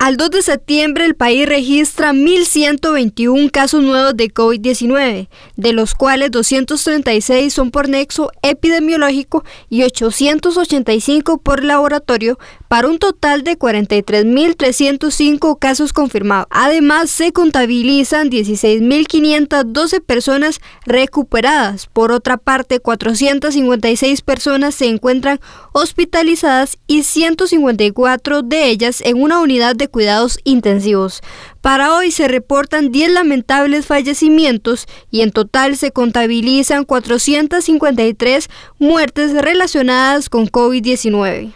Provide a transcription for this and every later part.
Al 2 de septiembre el país registra 1.121 casos nuevos de COVID-19, de los cuales 236 son por nexo epidemiológico y 885 por laboratorio, para un total de 43.305 casos confirmados. Además, se contabilizan 16.512 personas recuperadas. Por otra parte, 456 personas se encuentran hospitalizadas y 154 de ellas en una unidad de cuidados intensivos. Para hoy se reportan 10 lamentables fallecimientos y en total se contabilizan 453 muertes relacionadas con COVID-19.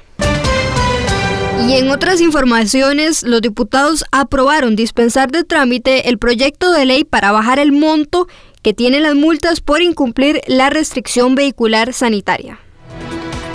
Y en otras informaciones, los diputados aprobaron dispensar de trámite el proyecto de ley para bajar el monto que tienen las multas por incumplir la restricción vehicular sanitaria.